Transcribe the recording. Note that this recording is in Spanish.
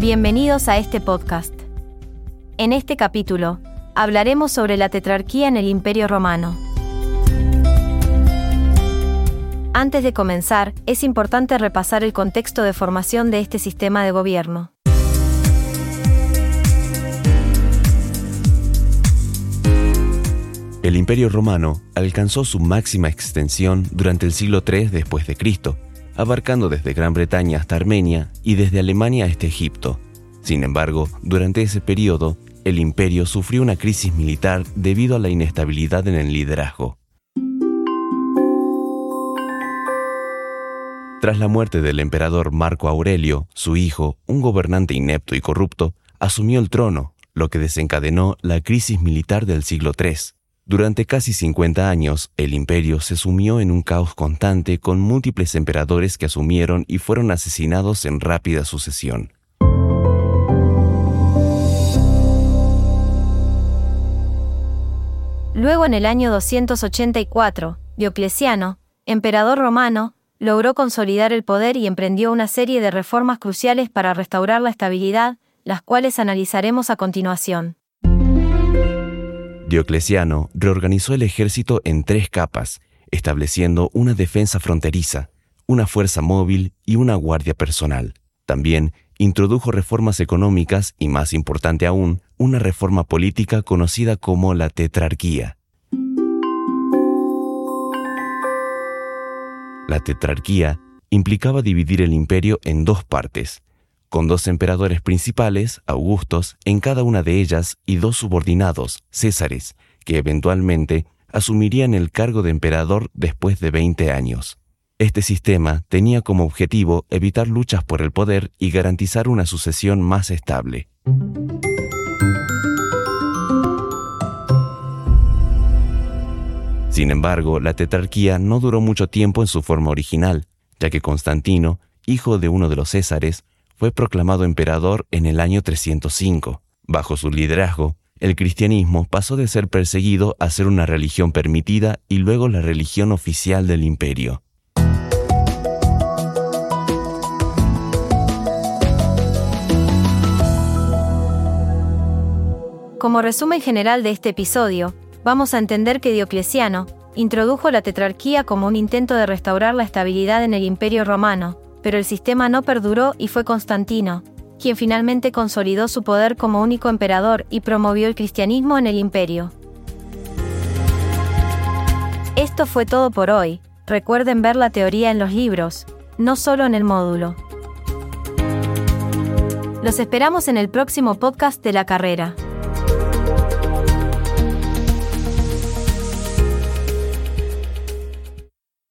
Bienvenidos a este podcast. En este capítulo, hablaremos sobre la tetrarquía en el Imperio Romano. Antes de comenzar, es importante repasar el contexto de formación de este sistema de gobierno. El Imperio Romano alcanzó su máxima extensión durante el siglo III después de Cristo, abarcando desde Gran Bretaña hasta Armenia y desde Alemania hasta Egipto. Sin embargo, durante ese periodo, el imperio sufrió una crisis militar debido a la inestabilidad en el liderazgo. Tras la muerte del emperador Marco Aurelio, su hijo, un gobernante inepto y corrupto, asumió el trono, lo que desencadenó la crisis militar del siglo III. Durante casi 50 años, el imperio se sumió en un caos constante con múltiples emperadores que asumieron y fueron asesinados en rápida sucesión. Luego, en el año 284, Diocleciano, emperador romano, logró consolidar el poder y emprendió una serie de reformas cruciales para restaurar la estabilidad, las cuales analizaremos a continuación. Diocleciano reorganizó el ejército en tres capas, estableciendo una defensa fronteriza, una fuerza móvil y una guardia personal. También introdujo reformas económicas y, más importante aún, una reforma política conocida como la tetrarquía. La tetrarquía implicaba dividir el imperio en dos partes, con dos emperadores principales, Augustos, en cada una de ellas y dos subordinados, Césares, que eventualmente asumirían el cargo de emperador después de 20 años. Este sistema tenía como objetivo evitar luchas por el poder y garantizar una sucesión más estable. Sin embargo, la tetrarquía no duró mucho tiempo en su forma original, ya que Constantino, hijo de uno de los Césares, fue proclamado emperador en el año 305. Bajo su liderazgo, el cristianismo pasó de ser perseguido a ser una religión permitida y luego la religión oficial del imperio. Como resumen general de este episodio, vamos a entender que Diocleciano introdujo la tetrarquía como un intento de restaurar la estabilidad en el imperio romano, pero el sistema no perduró y fue Constantino, quien finalmente consolidó su poder como único emperador y promovió el cristianismo en el imperio. Esto fue todo por hoy, recuerden ver la teoría en los libros, no solo en el módulo. Los esperamos en el próximo podcast de la carrera.